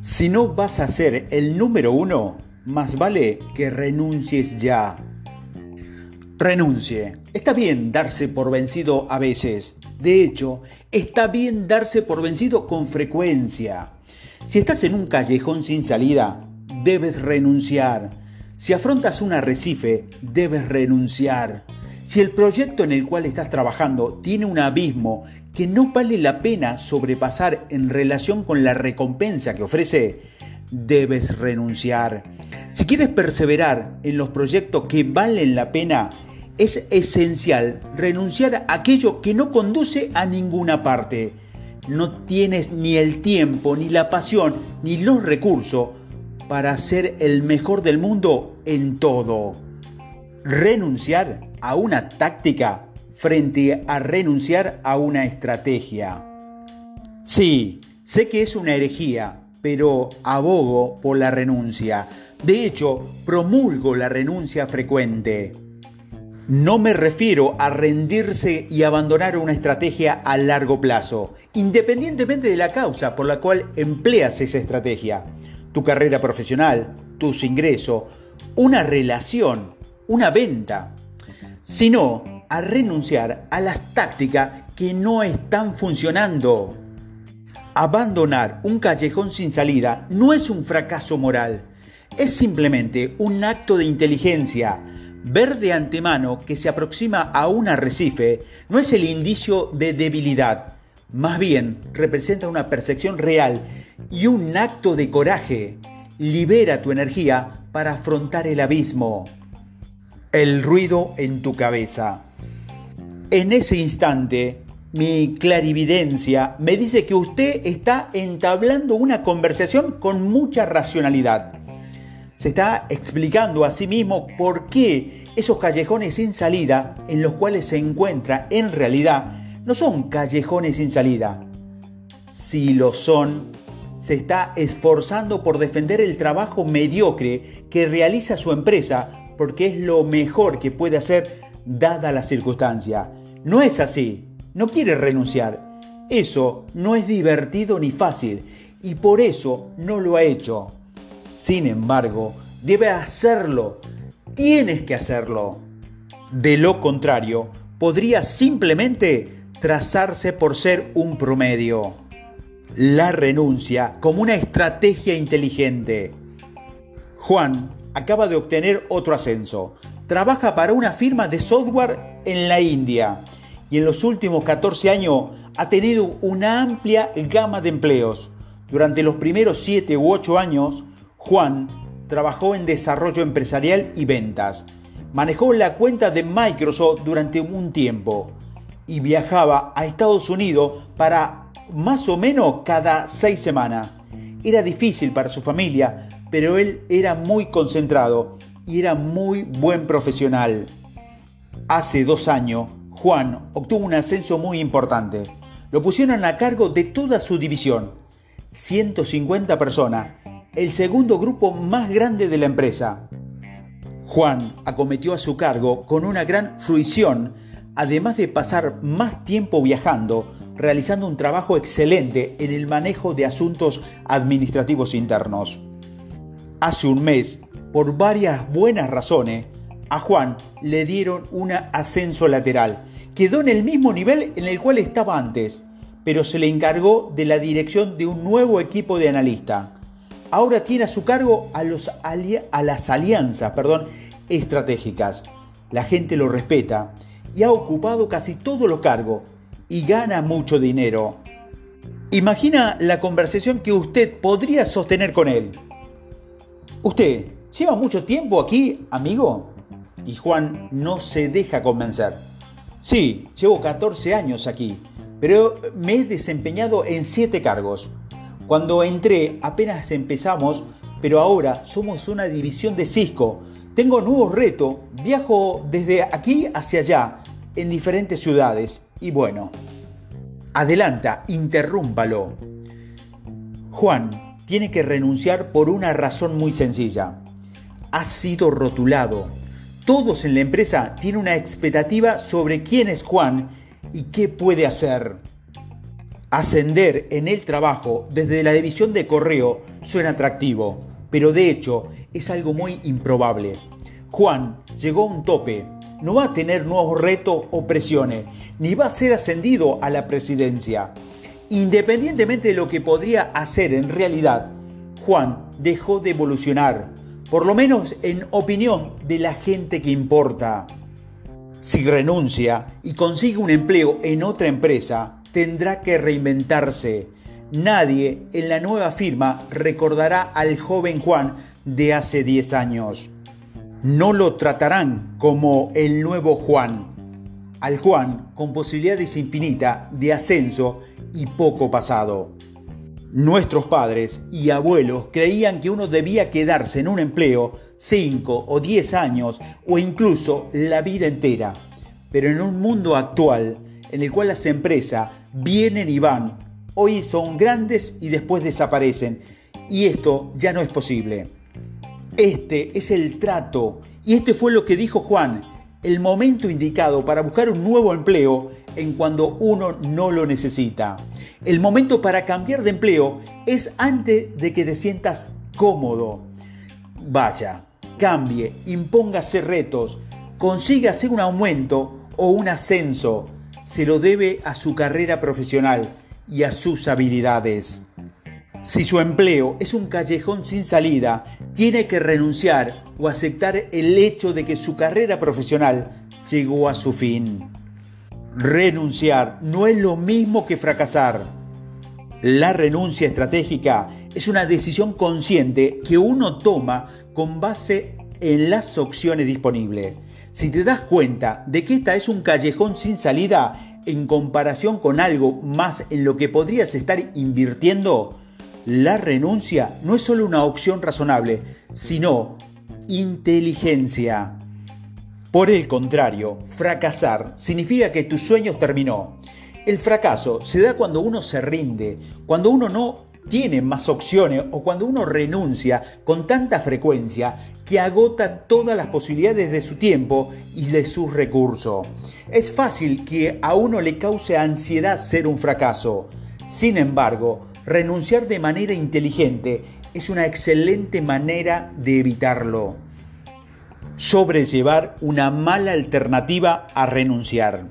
Si no vas a ser el número uno, más vale que renuncies ya. Renuncie. Está bien darse por vencido a veces. De hecho, está bien darse por vencido con frecuencia. Si estás en un callejón sin salida, debes renunciar. Si afrontas un arrecife, debes renunciar. Si el proyecto en el cual estás trabajando tiene un abismo que no vale la pena sobrepasar en relación con la recompensa que ofrece, debes renunciar. Si quieres perseverar en los proyectos que valen la pena, es esencial renunciar a aquello que no conduce a ninguna parte. No tienes ni el tiempo, ni la pasión, ni los recursos para ser el mejor del mundo en todo. Renunciar a una táctica frente a renunciar a una estrategia. Sí, sé que es una herejía, pero abogo por la renuncia. De hecho, promulgo la renuncia frecuente. No me refiero a rendirse y abandonar una estrategia a largo plazo, independientemente de la causa por la cual empleas esa estrategia. Tu carrera profesional, tus ingresos, una relación, una venta. Sino a renunciar a las tácticas que no están funcionando. Abandonar un callejón sin salida no es un fracaso moral, es simplemente un acto de inteligencia Ver de antemano que se aproxima a un arrecife no es el indicio de debilidad, más bien representa una percepción real y un acto de coraje. Libera tu energía para afrontar el abismo. El ruido en tu cabeza. En ese instante, mi clarividencia me dice que usted está entablando una conversación con mucha racionalidad se está explicando a sí mismo por qué esos callejones sin salida en los cuales se encuentra en realidad no son callejones sin salida. Si lo son, se está esforzando por defender el trabajo mediocre que realiza su empresa porque es lo mejor que puede hacer dada la circunstancia. No es así, no quiere renunciar. Eso no es divertido ni fácil y por eso no lo ha hecho. Sin embargo, debe hacerlo. Tienes que hacerlo. De lo contrario, podría simplemente trazarse por ser un promedio. La renuncia como una estrategia inteligente. Juan acaba de obtener otro ascenso. Trabaja para una firma de software en la India y en los últimos 14 años ha tenido una amplia gama de empleos. Durante los primeros 7 u 8 años, Juan trabajó en desarrollo empresarial y ventas. Manejó la cuenta de Microsoft durante un tiempo y viajaba a Estados Unidos para más o menos cada seis semanas. Era difícil para su familia, pero él era muy concentrado y era muy buen profesional. Hace dos años, Juan obtuvo un ascenso muy importante. Lo pusieron a cargo de toda su división, 150 personas, el segundo grupo más grande de la empresa. Juan acometió a su cargo con una gran fruición, además de pasar más tiempo viajando, realizando un trabajo excelente en el manejo de asuntos administrativos internos. Hace un mes, por varias buenas razones, a Juan le dieron un ascenso lateral. Quedó en el mismo nivel en el cual estaba antes, pero se le encargó de la dirección de un nuevo equipo de analistas ahora tiene a su cargo a, a las alianzas perdón, estratégicas. La gente lo respeta y ha ocupado casi todos los cargos y gana mucho dinero. Imagina la conversación que usted podría sostener con él. ¿Usted lleva mucho tiempo aquí, amigo? Y Juan no se deja convencer. Sí, llevo 14 años aquí, pero me he desempeñado en 7 cargos. Cuando entré apenas empezamos, pero ahora somos una división de Cisco. Tengo nuevos retos, viajo desde aquí hacia allá, en diferentes ciudades. Y bueno, adelanta, interrúmpalo. Juan tiene que renunciar por una razón muy sencilla. Ha sido rotulado. Todos en la empresa tienen una expectativa sobre quién es Juan y qué puede hacer. Ascender en el trabajo desde la división de correo suena atractivo, pero de hecho es algo muy improbable. Juan llegó a un tope, no va a tener nuevos retos o presiones, ni va a ser ascendido a la presidencia. Independientemente de lo que podría hacer en realidad, Juan dejó de evolucionar, por lo menos en opinión de la gente que importa. Si renuncia y consigue un empleo en otra empresa, tendrá que reinventarse. Nadie en la nueva firma recordará al joven Juan de hace 10 años no lo tratarán como el nuevo Juan, al Juan con posibilidades infinitas de ascenso y poco pasado. Nuestros padres y abuelos creían que uno debía quedarse en un empleo 5 o 10 años o incluso la vida entera. Pero en un mundo actual en el cual las empresas vienen y van, hoy son grandes y después desaparecen. Y esto ya no es posible. Este es el trato y este fue lo que dijo Juan, el momento indicado para buscar un nuevo empleo en cuando uno no lo necesita. El momento para cambiar de empleo es antes de que te sientas cómodo. Vaya, cambie, impóngase retos, consígase un aumento o un ascenso. Se lo debe a su carrera profesional y a sus habilidades. Si su empleo es un callejón sin salida, tiene que renunciar o aceptar el hecho de que su carrera profesional llegó a su fin. Renunciar no es lo mismo que fracasar. La renuncia estratégica es una decisión consciente que uno toma con base en las opciones disponibles. Si te das cuenta de que esta es un callejón sin salida en comparación con algo más en lo que podrías estar invirtiendo, la renuncia no es solo una opción razonable, sino inteligencia. Por el contrario, fracasar significa que tu sueño terminó. El fracaso se da cuando uno se rinde, cuando uno no tiene más opciones o cuando uno renuncia con tanta frecuencia que agota todas las posibilidades de su tiempo y de sus recursos. Es fácil que a uno le cause ansiedad ser un fracaso. Sin embargo, Renunciar de manera inteligente es una excelente manera de evitarlo. Sobrellevar una mala alternativa a renunciar.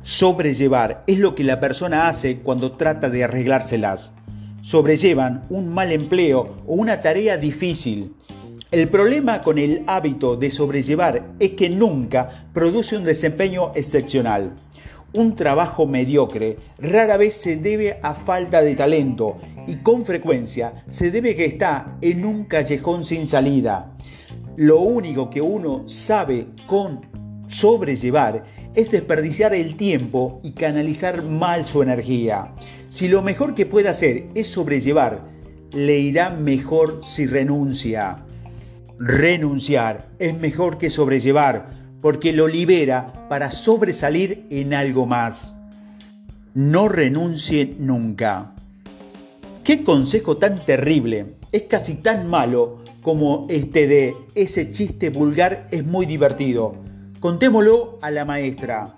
Sobrellevar es lo que la persona hace cuando trata de arreglárselas. Sobrellevan un mal empleo o una tarea difícil. El problema con el hábito de sobrellevar es que nunca produce un desempeño excepcional. Un trabajo mediocre rara vez se debe a falta de talento y con frecuencia se debe que está en un callejón sin salida. Lo único que uno sabe con sobrellevar es desperdiciar el tiempo y canalizar mal su energía. Si lo mejor que puede hacer es sobrellevar, le irá mejor si renuncia. Renunciar es mejor que sobrellevar porque lo libera para sobresalir en algo más. No renuncie nunca. Qué consejo tan terrible, es casi tan malo como este de ese chiste vulgar es muy divertido. Contémoslo a la maestra.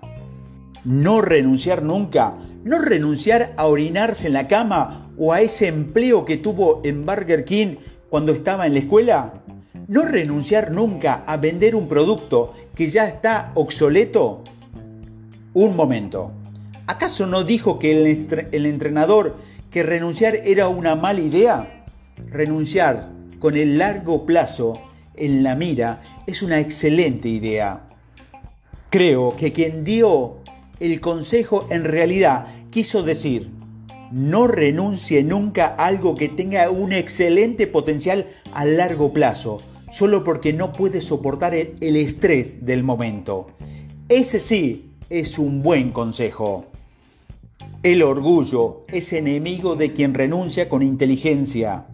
No renunciar nunca, no renunciar a orinarse en la cama o a ese empleo que tuvo en Burger King cuando estaba en la escuela. No renunciar nunca a vender un producto que ya está obsoleto? Un momento. ¿Acaso no dijo que el, entrenador que renunciar era una mala idea? Renunciar con el largo plazo en la mira es una excelente idea. Creo que quien dio el consejo en realidad quiso decir, no renuncie nunca a algo que tenga un excelente potencial a largo plazo, solo porque no puede soportar el, estrés del momento. Ese sí es un buen consejo. El orgullo es enemigo de quien renuncia con inteligencia.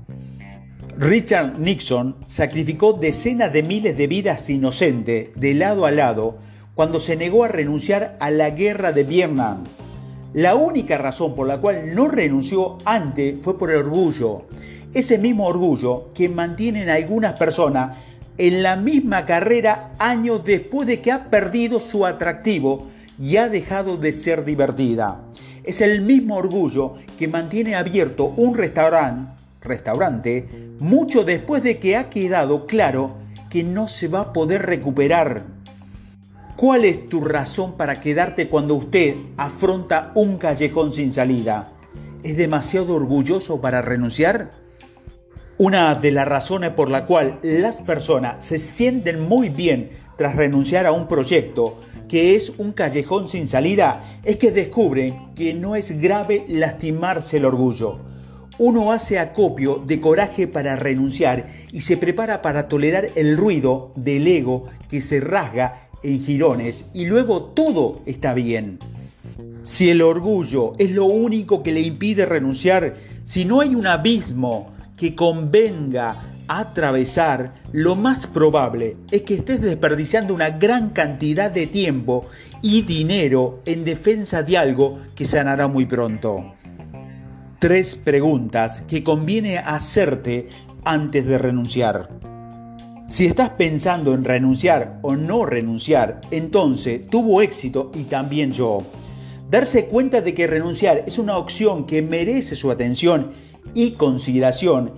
Richard Nixon sacrificó decenas de miles de vidas inocentes de lado a lado cuando se negó a renunciar a la guerra de Vietnam. La única razón por la cual no renunció antes fue por orgullo ese mismo orgullo que mantienen algunas personas en la misma carrera años después de que ha perdido su atractivo y ha dejado de ser divertida. Es el mismo orgullo que mantiene abierto un restaurante, restaurante mucho después de que ha quedado claro que no se va a poder recuperar. ¿Cuál es tu razón para quedarte cuando usted afronta un callejón sin salida? ¿Es demasiado orgulloso para renunciar? Una de las razones por la cual las personas se sienten muy bien tras renunciar a un proyecto que es un callejón sin salida es que descubren que no es grave lastimarse el orgullo. Uno hace acopio de coraje para renunciar y se prepara para tolerar el ruido del ego que se rasga en jirones y luego todo está bien. Si el orgullo es lo único que le impide renunciar, si no hay un abismo que convenga atravesar, lo más probable es que estés desperdiciando una gran cantidad de tiempo y dinero en defensa de algo que sanará muy pronto. Tres preguntas que conviene hacerte antes de renunciar. Si estás pensando en renunciar o no renunciar, entonces tuvo éxito y también yo. Darse cuenta de que renunciar es una opción que merece su atención y consideración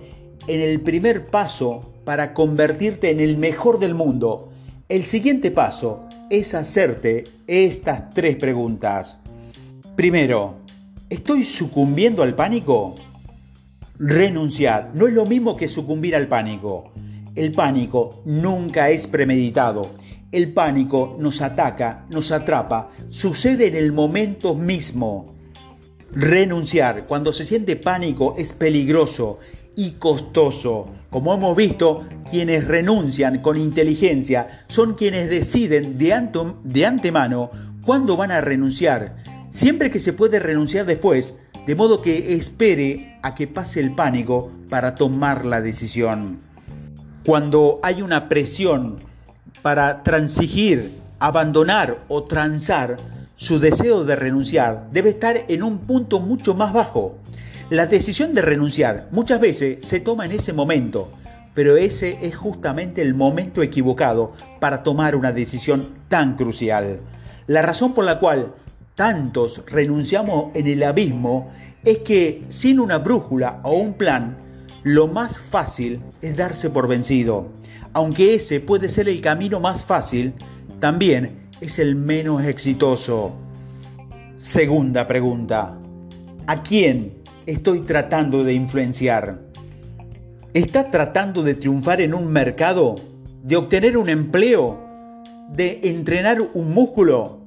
en el primer paso para convertirte en el mejor del mundo. El siguiente paso es hacerte estas tres preguntas. Primero, ¿estoy sucumbiendo al pánico? Renunciar no es lo mismo que sucumbir al pánico. El pánico nunca es premeditado el pánico nos ataca, nos atrapa, sucede en el momento mismo. Renunciar cuando se siente pánico es peligroso y costoso. Como hemos visto, quienes renuncian con inteligencia son quienes deciden de, antemano cuándo van a renunciar, siempre que se puede renunciar después, de modo que espere a que pase el pánico para tomar la decisión. Cuando hay una presión para transigir, abandonar o transar, su deseo de renunciar debe estar en un punto mucho más bajo. La decisión de renunciar muchas veces se toma en ese momento, pero ese es justamente el momento equivocado para tomar una decisión tan crucial. La razón por la cual tantos renunciamos en el abismo es que sin una brújula o un plan, lo más fácil es darse por vencido. Aunque ese puede ser el camino más fácil, también es el menos exitoso. Segunda pregunta. ¿A quién estoy tratando de influenciar? ¿Está tratando de triunfar en un mercado? ¿De obtener un empleo? ¿De entrenar un músculo?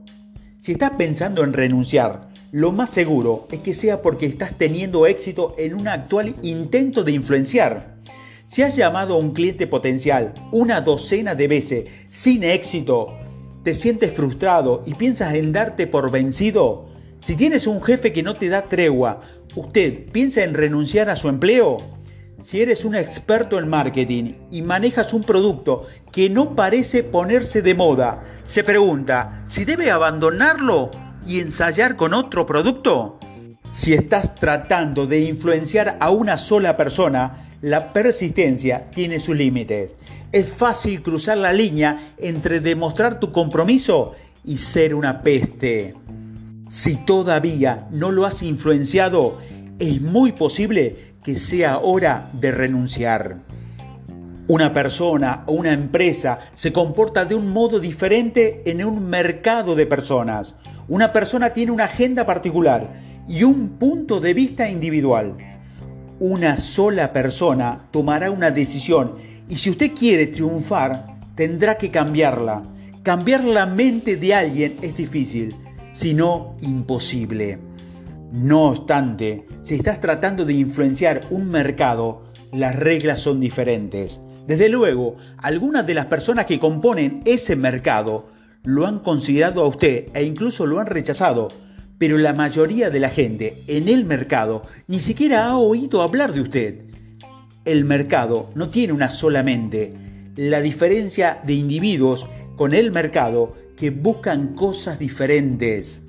Si estás pensando en renunciar, lo más seguro es que sea porque estás teniendo éxito en un actual intento de influenciar. Si has llamado a un cliente potencial una docena de veces sin éxito, te sientes frustrado y piensas en darte por vencido, si tienes un jefe que no te da tregua, ¿usted piensa en renunciar a su empleo? Si eres un experto en marketing y manejas un producto que no parece ponerse de moda, se pregunta si debe abandonarlo y ensayar con otro producto? Si estás tratando de influenciar a una sola persona, la persistencia tiene sus límites. Es fácil cruzar la línea entre demostrar tu compromiso y ser una peste. Si todavía no lo has influenciado, es muy posible que sea hora de renunciar. Una persona o una empresa se comporta de un modo diferente en un mercado de personas. Una persona tiene una agenda particular y un punto de vista individual. Una sola persona tomará una decisión y si usted quiere triunfar, tendrá que cambiarla. Cambiar la mente de alguien es difícil, si no imposible. No obstante, si estás tratando de influenciar un mercado, las reglas son diferentes. Desde luego, algunas de las personas que componen ese mercado lo han considerado a usted e incluso lo han rechazado, pero la mayoría de la gente en el mercado ni siquiera ha oído hablar de usted. El mercado no tiene una sola mente. La diferencia de individuos con el mercado que buscan cosas diferentes.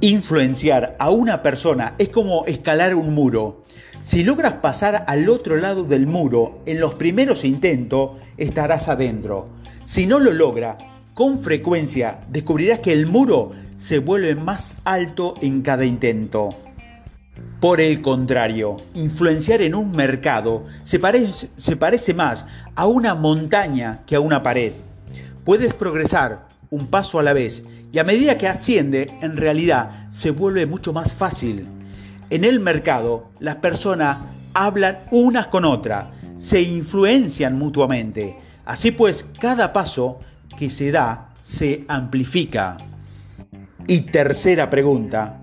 Influenciar a una persona es como escalar un muro. Si logras pasar al otro lado del muro en los primeros intentos, estarás adentro. Si no lo logra, con frecuencia descubrirás que el muro se vuelve más alto en cada intento. Por el contrario, influenciar en un mercado se parece, se parece, más a una montaña que a una pared. Puedes progresar un paso a la vez y a medida que asciende, en realidad se vuelve mucho más fácil. En el mercado, las personas hablan unas con otras, se influencian mutuamente. Así pues, cada paso que se da se amplifica. Y tercera pregunta,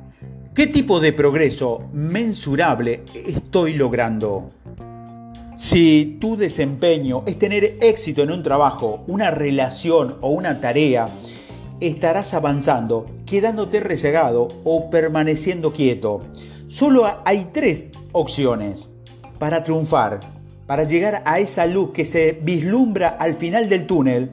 ¿qué tipo de progreso mensurable estoy logrando? Si tu desempeño es tener éxito en un trabajo, una relación o una tarea, estarás avanzando, quedándote rezagado o permaneciendo quieto. Solo hay tres opciones para triunfar, para llegar a esa luz que se vislumbra al final del túnel.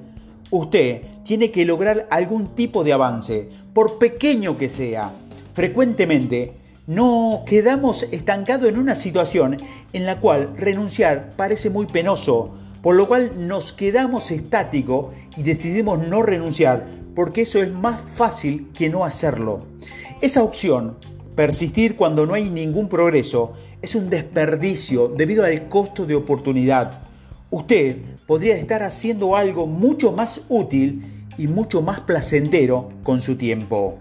Usted tiene que lograr algún tipo de avance, por pequeño que sea. Frecuentemente no quedamos estancados en una situación en la cual renunciar parece muy penoso, por lo cual nos quedamos estáticos y decidimos no renunciar, porque eso es más fácil que no hacerlo. Esa opción, persistir cuando no hay ningún progreso, es un desperdicio debido al costo de oportunidad. Usted podría estar haciendo algo mucho más útil y mucho más placentero con su tiempo.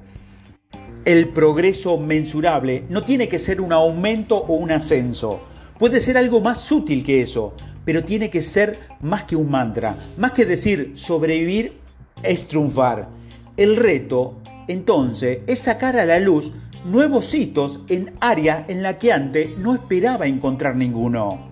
El progreso mensurable no tiene que ser un aumento o un ascenso. Puede ser algo más sutil que eso, pero tiene que ser más que un mantra, más que decir sobrevivir es triunfar. El reto, entonces, es sacar a la luz nuevos hitos en áreas en la que antes no esperaba encontrar ninguno.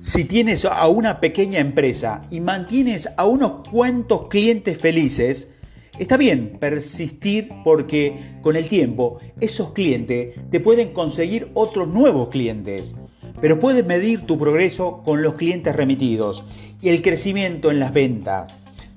Si tienes a una pequeña empresa y mantienes a unos cuantos clientes felices, está bien persistir porque con el tiempo esos clientes te pueden conseguir otros nuevos clientes. Pero puedes medir tu progreso con los clientes remitidos y el crecimiento en las ventas.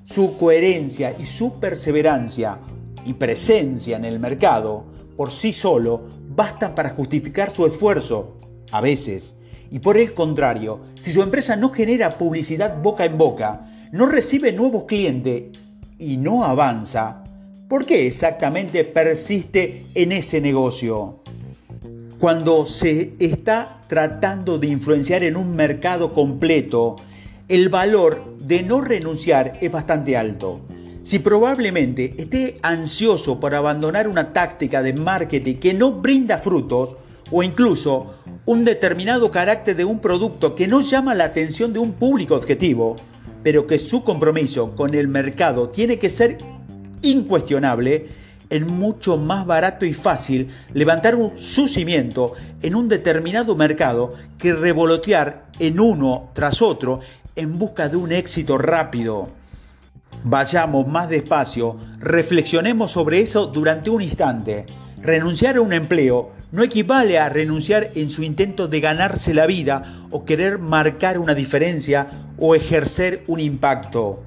Su coherencia y su perseverancia y presencia en el mercado por sí solo bastan para justificar su esfuerzo. A veces, y por el contrario, si su empresa no genera publicidad boca en boca, no recibe nuevos clientes y no avanza, ¿por qué exactamente persiste en ese negocio? Cuando se está tratando de influenciar en un mercado completo, el valor de no renunciar es bastante alto. Si probablemente esté ansioso por abandonar una táctica de marketing que no brinda frutos, o incluso un determinado carácter de un producto que no llama la atención de un público objetivo, pero que su compromiso con el mercado tiene que ser incuestionable, es mucho más barato y fácil levantar un, su cimiento en un determinado mercado que revolotear en uno tras otro en busca de un éxito rápido. Vayamos más despacio, reflexionemos sobre eso durante un instante. Renunciar a un empleo no equivale a renunciar en su intento de ganarse la vida o querer marcar una diferencia o ejercer un impacto.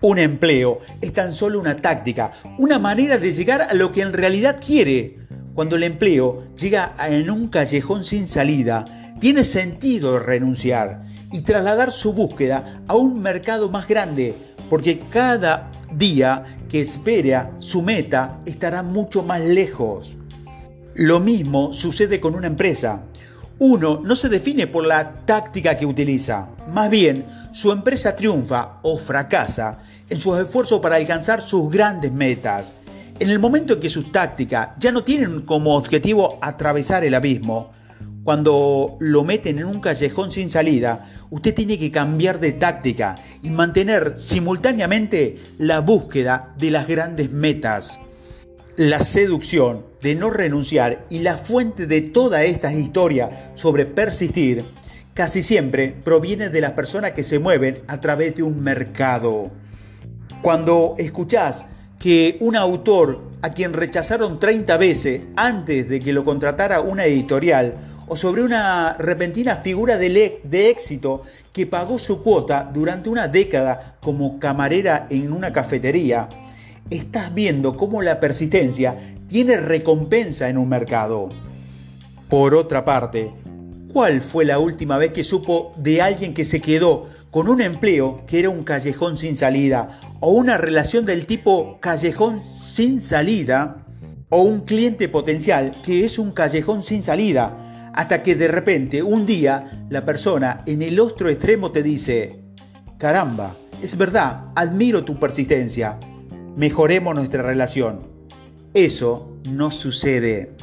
Un empleo es tan solo una táctica, una manera de llegar a lo que en realidad quiere. Cuando el empleo llega en un callejón sin salida, tiene sentido renunciar y trasladar su búsqueda a un mercado más grande, porque cada día que espera su meta estará mucho más lejos. Lo mismo sucede con una empresa. Uno no se define por la táctica que utiliza, más bien su empresa triunfa o fracasa en sus esfuerzos para alcanzar sus grandes metas. En el momento en que sus tácticas ya no tienen como objetivo atravesar el abismo, cuando lo meten en un callejón sin salida, usted tiene que cambiar de táctica y mantener simultáneamente la búsqueda de las grandes metas. La seducción de no renunciar y la fuente de toda esta historia sobre persistir casi siempre proviene de las personas que se mueven a través de un mercado. Cuando escuchás que un autor a quien rechazaron 30 veces antes de que lo contratara una editorial, o sobre una repentina figura de, de éxito que pagó su cuota durante una década como camarera en una cafetería, estás viendo cómo la persistencia tiene recompensa en un mercado. Por otra parte, ¿cuál fue la última vez que supo de alguien que se quedó con un empleo que era un callejón sin salida o una relación del tipo callejón sin salida o un cliente potencial que es un callejón sin salida hasta que de repente un día la persona en el otro extremo te dice, caramba, es verdad, admiro tu persistencia, mejoremos nuestra relación. Eso no sucede.